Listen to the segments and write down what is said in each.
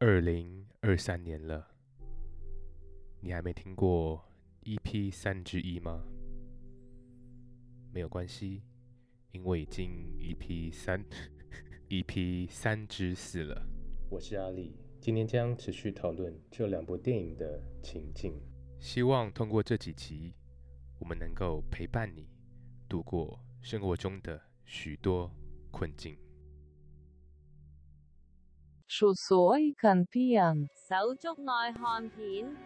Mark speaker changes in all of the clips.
Speaker 1: 二零二三年了，你还没听过 EP 三之一吗？没有关系，因为已经 EP 三 EP 三之四了。我是阿力，今天将持续讨论这两部电影的情境，希望通过这几集，我们能够陪伴你度过生活中的许多困境。
Speaker 2: Šo soju kan pian.
Speaker 3: 手足愛看片，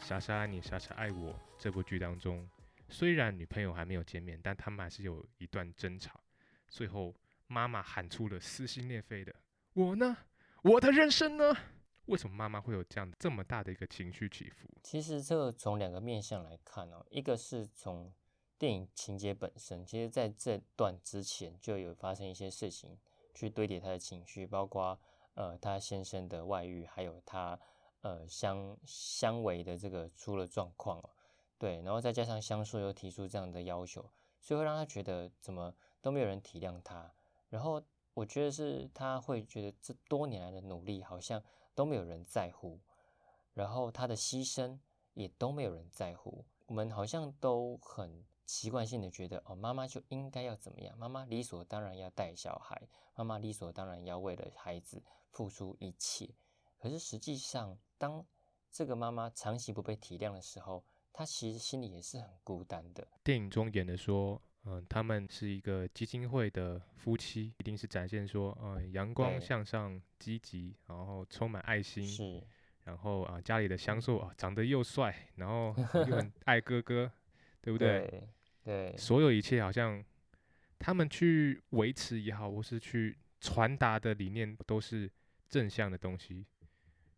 Speaker 1: 莎莎爱你，莎莎爱我这部剧当中，虽然女朋友还没有见面，但他们还是有一段争吵。最后，妈妈喊出了撕心裂肺的：“我呢？我的人生呢？”为什么妈妈会有这样这么大的一个情绪起伏？
Speaker 4: 其实这个从两个面向来看哦，一个是从电影情节本身，其实在这段之前就有发生一些事情去堆叠他的情绪，包括呃他先生的外遇，还有他呃相相违的这个出了状况哦，对，然后再加上香树又提出这样的要求，所以会让他觉得怎么都没有人体谅他，然后我觉得是他会觉得这多年来的努力好像都没有人在乎，然后他的牺牲也都没有人在乎。我们好像都很习惯性的觉得，哦，妈妈就应该要怎么样，妈妈理所当然要带小孩，妈妈理所当然要为了孩子付出一切。可是实际上，当这个妈妈长期不被体谅的时候，她其实心里也是很孤单的。
Speaker 1: 电影中演的说，嗯、他们是一个基金会的夫妻，一定是展现说，嗯，阳光向上、积极，然后充满爱心，
Speaker 4: 是，
Speaker 1: 然后啊，家里的香树啊，长得又帅，然后又很 爱哥哥，对不对？
Speaker 4: 对对。
Speaker 1: 所有一切好像他们去维持也好，或是去传达的理念都是正向的东西，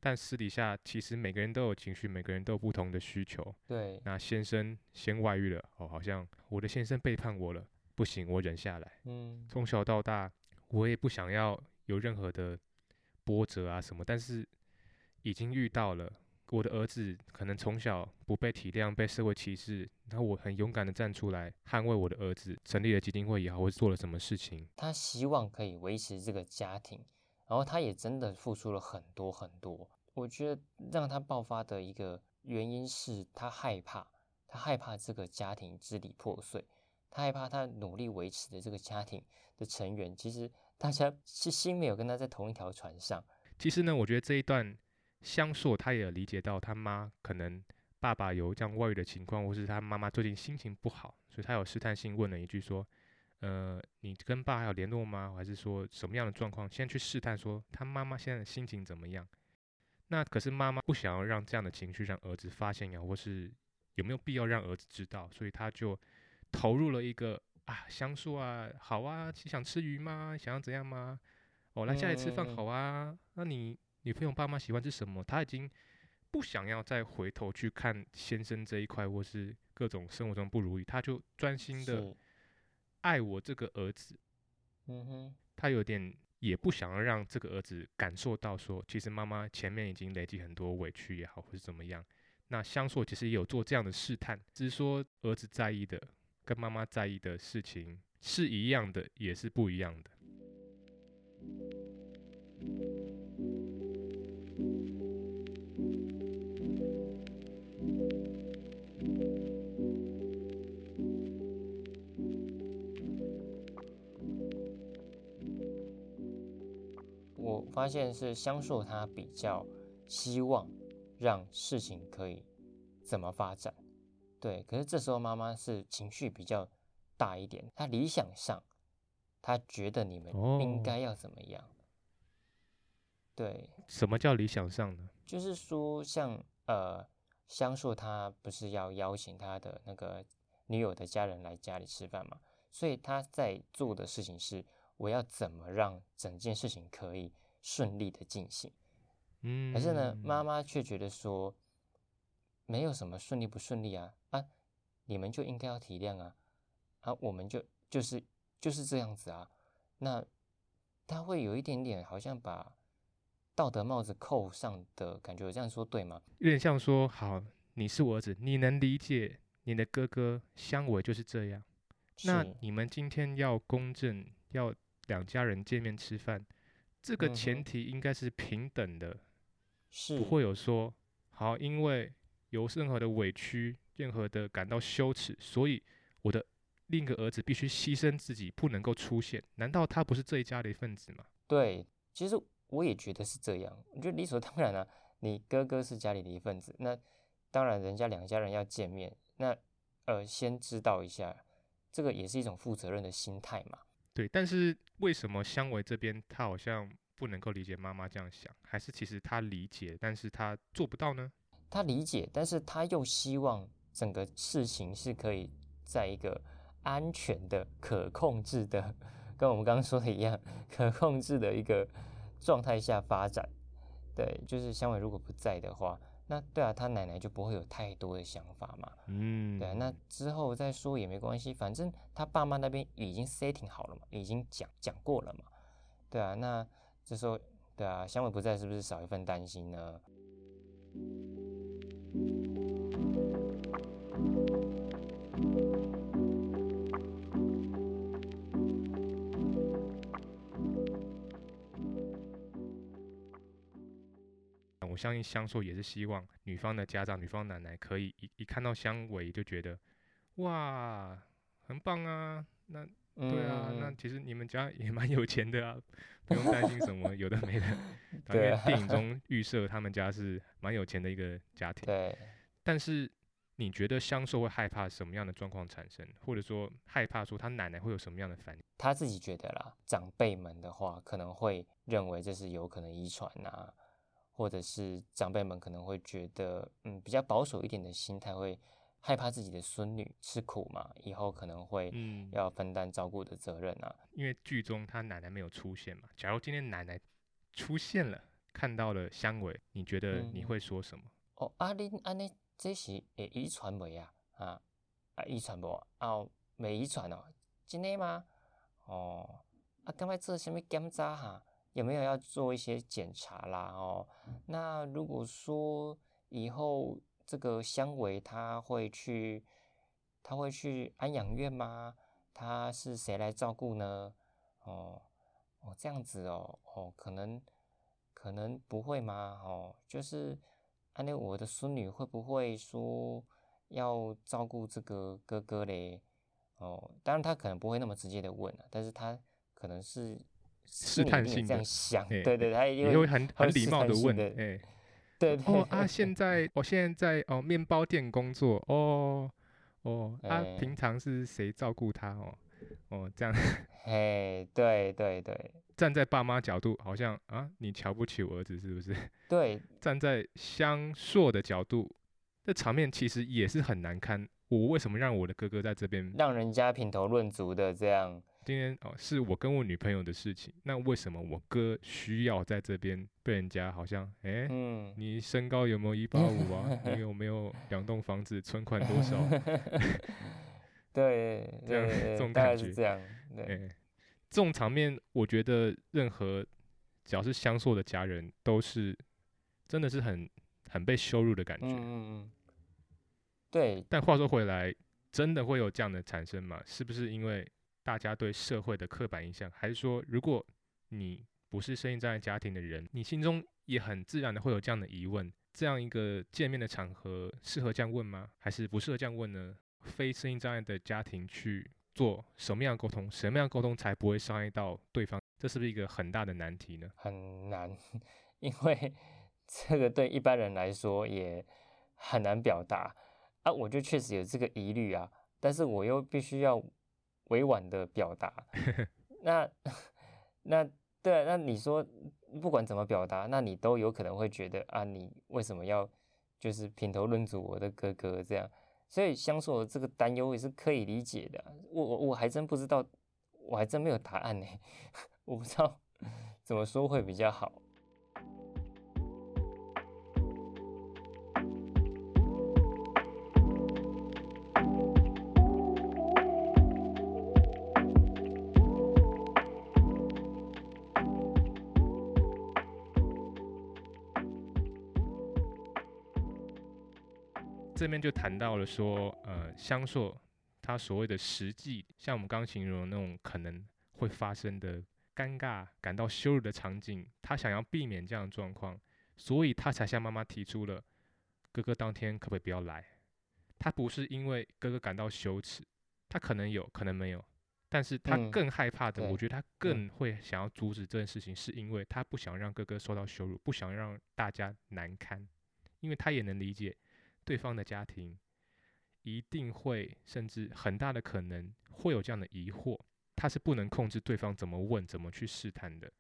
Speaker 1: 但私底下其实每个人都有情绪，每个人都有不同的需求。
Speaker 4: 对
Speaker 1: 那先生先外遇了，哦，好像我的先生背叛我了，不行，我忍下来。
Speaker 4: 嗯，
Speaker 1: 从小到大，我也不想要有任何的波折啊什么，但是已经遇到了。我的儿子可能从小不被体谅，被社会歧视，然后我很勇敢的站出来捍卫我的儿子，成立了基金会也好，或是做了什么事情，
Speaker 4: 他希望可以维持这个家庭，然后他也真的付出了很多很多。我觉得让他爆发的一个原因是他害怕，他害怕这个家庭支离破碎，他害怕他努力维持的这个家庭的成员，其实大家是心没有跟他在同一条船上。
Speaker 1: 其实呢，我觉得这一段香硕他也理解到他妈可能爸爸有这样外遇的情况，或是他妈妈最近心情不好，所以他有试探性问了一句说：“呃，你跟爸还有联络吗？还是说什么样的状况？”先去试探说他妈妈现在的心情怎么样。那可是妈妈不想要让这样的情绪让儿子发现呀，或是有没有必要让儿子知道，所以他就投入了一个啊，香树啊，好啊，想吃鱼吗？想要怎样吗？哦，来家里吃饭
Speaker 4: 嗯
Speaker 1: 好啊。那你女朋友爸妈喜欢吃什么？他已经不想要再回头去看先生这一块，或是各种生活中不如意，他就专心的，爱我这个儿子。
Speaker 4: 嗯哼，
Speaker 1: 他有点也不想要让这个儿子感受到说，其实妈妈前面已经累积很多委屈也好，或是怎么样。那香硕其实也有做这样的试探，只是说儿子在意的跟妈妈在意的事情是一样的，也是不一样的。
Speaker 4: 发现是香硕他比较希望让事情可以怎么发展，对。可是这时候妈妈是情绪比较大一点，她理想上，她觉得你们
Speaker 1: 哦
Speaker 4: 应该要怎么样，对，
Speaker 1: 什么叫理想上呢？
Speaker 4: 就是说像呃香硕他不是要邀请他的那个女友的家人来家里吃饭嘛，所以他在做的事情是我要怎么让整件事情可以顺利的进行。
Speaker 1: 嗯，
Speaker 4: 可是呢，妈妈却觉得说，没有什么顺利不顺利啊啊，你们就应该要体谅啊啊，我们就就是就是这样子啊。那他会有一点点好像把道德帽子扣上的感觉，我这样说对吗？
Speaker 1: 有点像说，好，你是我儿子，你能理解你的哥哥相伟就是这样。那你们今天要公正，要两家人见面吃饭，这个前提应该是平等的，
Speaker 4: 是
Speaker 1: 不会有说好，因为有任何的委屈，任何的感到羞耻，所以我的另一个儿子必须牺牲自己，不能够出现。难道他不是这一家的一份子吗？
Speaker 4: 对，其实我也觉得是这样，我觉得理所当然啊。你哥哥是家里的一份子，那当然人家两家人要见面，那呃先知道一下，这个也是一种负责任的心态嘛。
Speaker 1: 对，但是为什么香维这边他好像不能够理解妈妈这样想，还是其实他理解，但是他做不到呢？
Speaker 4: 他理解，但是他又希望整个事情是可以在一个安全的、可控制的，跟我们刚刚说的一样，可控制的一个状态下发展。对，就是香伟如果不在的话，那对啊，他奶奶就不会有太多的想法嘛。
Speaker 1: 嗯，
Speaker 4: 对啊，那之后再说也没关系，反正他爸妈那边已经 setting 好了嘛，已经讲讲过了嘛。对啊，那这时候对啊，香伟不在是不是少一份担心呢？
Speaker 1: 我相信香硕也是希望女方的家长、女方奶奶可以一一看到香维就觉得，哇，很棒啊！那对啊，那
Speaker 4: 嗯
Speaker 1: 其实你们家也蛮有钱的啊，不用担心什么有的没的。因为电影 中预设他们家是蛮有钱的一个家庭，
Speaker 4: 对，
Speaker 1: 但是你觉得香硕会害怕什么样的状况产生，或者说害怕说他奶奶会有什么样的反应？
Speaker 4: 他自己觉得啦，长辈们的话可能会认为这是有可能遗传啊，或者是长辈们可能会觉得，嗯，比较保守一点的心态，会害怕自己的孙女吃苦嘛，以后可能会
Speaker 1: 嗯，
Speaker 4: 要分担照顾的责任啊。
Speaker 1: 因为剧中他奶奶没有出现嘛，假如今天奶奶出现了，看到了香维，你觉得你
Speaker 4: 嗯
Speaker 1: 会说什么？
Speaker 4: 哦，啊，恁安尼这是会遗传袂啊？啊，啊遗传无啊？哦，没遗传哦？真的吗？哦，啊，刚才做什么检查哈？有没有要做一些检查啦？哦，那如果说以后这个香维他会去，他会去安养院吗？他是谁来照顾呢？哦，哦，这样子哦，哦，可能可能不会吗？哦，就是，安那我的孙女会不会说要照顾这个哥哥嘞？哦，当然他可能不会那么直接的问啊，但是他可能是心里
Speaker 1: 探性的
Speaker 4: 想，
Speaker 1: 哎
Speaker 4: 对对，他
Speaker 1: 也会很很礼貌的问，哎、
Speaker 4: 对对
Speaker 1: 哦啊，现在我现在在哦面包店工作，哦哦啊，
Speaker 4: 哎
Speaker 1: 平常是谁照顾他哦？哦，这样
Speaker 4: 嘿，对对对
Speaker 1: 站在爸妈角度，好像啊，你瞧不起我儿子是不是？
Speaker 4: 对，
Speaker 1: 站在相硕的角度，这场面其实也是很难堪。我为什么让我的哥哥在这边？
Speaker 4: 让人家品头论足的这样，
Speaker 1: 今天哦，是我跟我女朋友的事情，那为什么我哥需要在这边被人家好像哎？
Speaker 4: 嗯，
Speaker 1: 你身高有没有一八五啊？你有没有 两栋房子？存款多少？
Speaker 4: 对
Speaker 1: 这样这种感觉
Speaker 4: 这样，对，
Speaker 1: 哎，这种场面，我觉得任何只要是相处的家人，都是真的是很很被羞辱的感觉。
Speaker 4: 嗯嗯嗯，对，
Speaker 1: 但话说回来，真的会有这样的产生吗？是不是因为大家对社会的刻板印象，还是说，如果你不是生意障碍家庭的人，你心中也很自然的会有这样的疑问？这样一个见面的场合适合这样问吗？还是不适合这样问呢？非生意障碍的家庭去做什么样的沟通？什么样沟通才不会伤害到对方？这是不是一个很大的难题呢？
Speaker 4: 很难，因为 这个对一般人来说也很难表达啊。我就确实有这个疑虑啊，但是我又必须要委婉的表达。那那对啊，那你说不管怎么表达，那你都有可能会觉得啊，你为什么要就是品头论足我的哥哥这样？所以香硕的这个担忧也是可以理解的啊。我我我还真不知道，我还真没有答案呢。我不知道怎么说会比较好。
Speaker 1: 这边就谈到了说，呃，香硕他所谓的实际，像我们刚刚形容的那种可能会发生的尴尬、感到羞辱的场景，他想要避免这样的状况，所以他才向妈妈提出了哥哥当天可不可以不要来。他不是因为哥哥感到羞耻，他可能有可能没有，但是他
Speaker 4: 嗯
Speaker 1: 更害怕的，
Speaker 4: 对
Speaker 1: 我觉得他更会想要阻止这件事情，是因为他不想让哥哥受到羞辱，不想让大家难堪，因为他也能理解对方的家庭一定会，甚至很大的可能会有这样的疑惑，他是不能控制对方怎么问、怎么去试探的。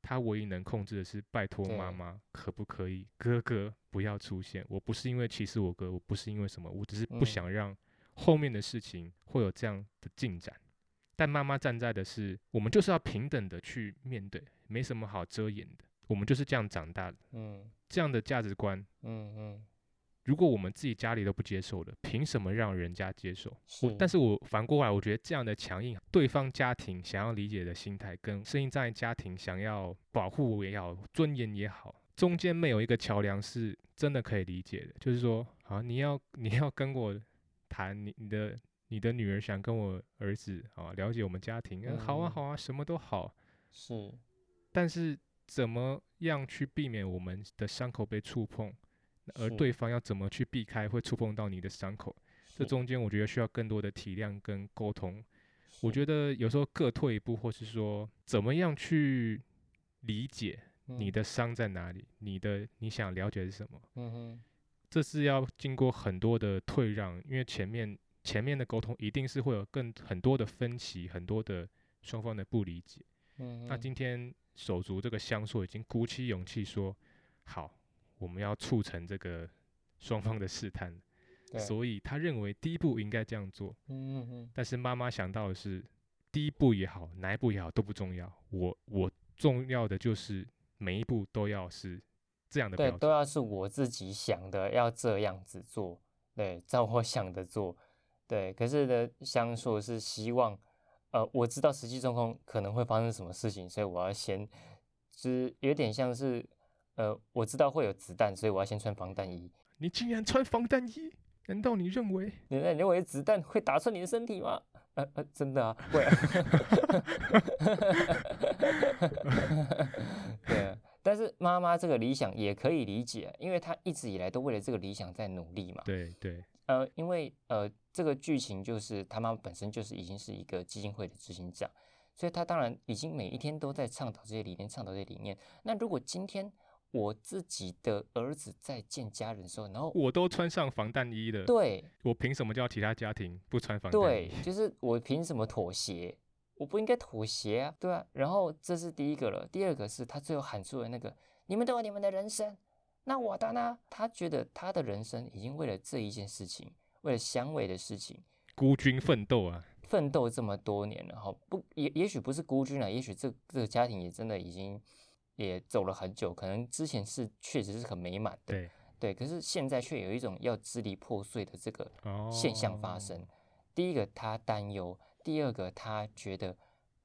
Speaker 1: 他唯一能控制的是拜托妈妈，可不可以哥哥不要出现？我不是因为歧视我哥，我不是因为什么，我只是不
Speaker 4: 嗯
Speaker 1: 想让后面的事情会有这样的进展。但妈妈站在的是，我们就是要平等的去面对，没什么好遮掩的。我们就是这样长大的，
Speaker 4: 嗯
Speaker 1: 这样的价值观，
Speaker 4: 嗯嗯，
Speaker 1: 如果我们自己家里都不接受的，凭什么让人家接受？
Speaker 4: 是
Speaker 1: 但是我反过来，我觉得这样的强硬，对方家庭想要理解的心态，跟声音障碍家庭想要保护也好、尊严也好，中间没有一个桥梁是真的可以理解的。就是说，啊，你要你要跟我谈你你的你的女儿想跟我儿子啊了解我们家庭，嗯，好啊
Speaker 4: 嗯
Speaker 1: 好啊，什么都好，
Speaker 4: 是，
Speaker 1: 但是怎么样去避免我们的伤口被触碰，而对方要怎么去避开会触碰到你的伤口？这中间我觉得需要更多的体谅跟沟通。我觉得有时候各退一步，或是说怎么样去理解你
Speaker 4: 嗯
Speaker 1: 的伤在哪里，你的你想了解的是什么，
Speaker 4: 嗯哼
Speaker 1: 这是要经过很多的退让，因为前面前面的沟通一定是会有更很多的分歧，很多的双方的不理解。
Speaker 4: 嗯
Speaker 1: 那今天手足这个相处已经鼓起勇气说，好，我们要促成这个 双方的试探，所以他认为第一步应该这样做。
Speaker 4: 嗯嗯嗯
Speaker 1: 但是妈妈想到的是，第一步也好，哪一步也好都不重要，我我重要的就是每一步都要是这样的
Speaker 4: 对，
Speaker 1: 标准。
Speaker 4: 都要是我自己想的，要这样子做，对，照我 想的做，对。可是呢，香硕是希望，呃，我知道实际状况可能会发生什么事情，所以我要先，就是有点像是，呃，我知道会有子弹，所以我要先穿防弹衣。
Speaker 1: 你竟然穿防弹衣，难道你认为？
Speaker 4: 你那你认为子弹会打穿你的身体吗？呃呃，真的啊，会啊。对啊，但是妈妈这个理想也可以理解，因为她一直以来都为了这个理想在努力嘛。
Speaker 1: 对对，
Speaker 4: 呃，因为呃，这个剧情就是他妈本身就是已经是一个基金会的执行长，所以他当然已经每一天都在倡导这些理念，倡导这些理念。那如果今天我自己的儿子在见家人的时候，然后
Speaker 1: 我都穿上防弹衣了，
Speaker 4: 对
Speaker 1: 我凭什么叫其他家庭不穿防弹衣？
Speaker 4: 对，就是我凭什么妥协？我不应该妥协啊，对啊。然后这是第一个了，第二个是他最后喊出了那个“你们都有你们的人生，那我的呢？”他觉得他的人生已经为了这一件事情，为了香味的事情，
Speaker 1: 孤军奋斗啊，
Speaker 4: 奋斗这么多年了，哈，不也也许不是孤军了，也许这这个家庭也真的已经也走了很久，可能之前是确实是很美满的，
Speaker 1: 对，
Speaker 4: 对，可是现在却有一种要支离破碎的这个
Speaker 1: 哦，
Speaker 4: 现象发生。第一个他担忧，第二个他觉得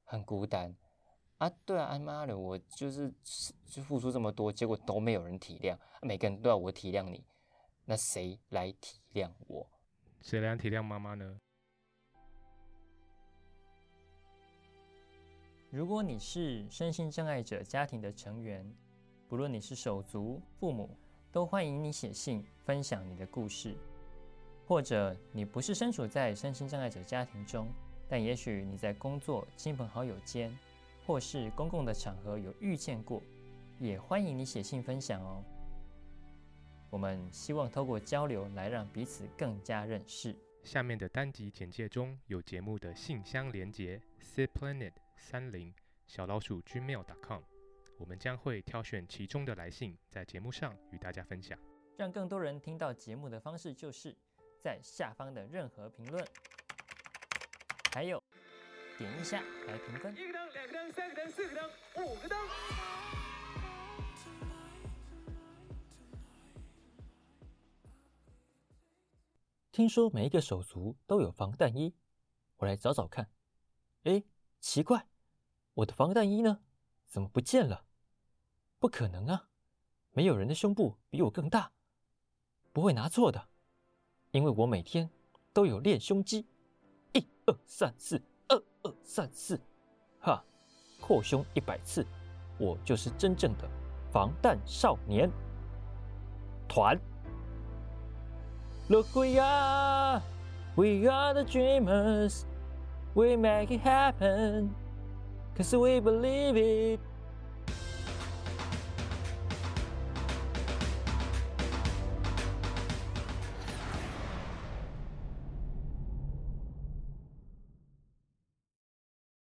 Speaker 4: 很孤单啊，对啊，啊妈的，我就是就付出这么多，结果都没有人体谅，每个人都要我体谅你，那谁来体谅我？
Speaker 1: 谁来体谅妈妈呢？
Speaker 5: 如果你是身心障碍者家庭的成员，不论你是手足、父母，都欢迎你写信分享你的故事。或者你不是身处在身心障碍者家庭中，但也许你在工作、亲朋好友间，或是公共的场合有遇见过，也欢迎你写信分享哦。我们希望透过交流来让彼此更加认识。
Speaker 1: 下面的单集简介中有节目的信箱连接 c planet 三零小老鼠 gmail.com，我们将会挑选其中的来信，在节目上与大家分享。
Speaker 5: 让更多人听到节目的方式就是在下方的任何评论，还有点一下来评分。
Speaker 6: 一个灯，两个灯，三个灯，四个灯，五个灯。
Speaker 5: 听说每一个手足都有防弹衣，我来找找看。诶，奇怪，我的防弹衣呢？怎么不见了？不可能啊！没有人的胸部比我更大，不会拿错的。因为我每天都有练胸肌，一二三四，二二三四，哈，扩胸一百次，我就是真正的防弹少年团。Look we are, we are the dreamers, we make it happen, cause we believe it,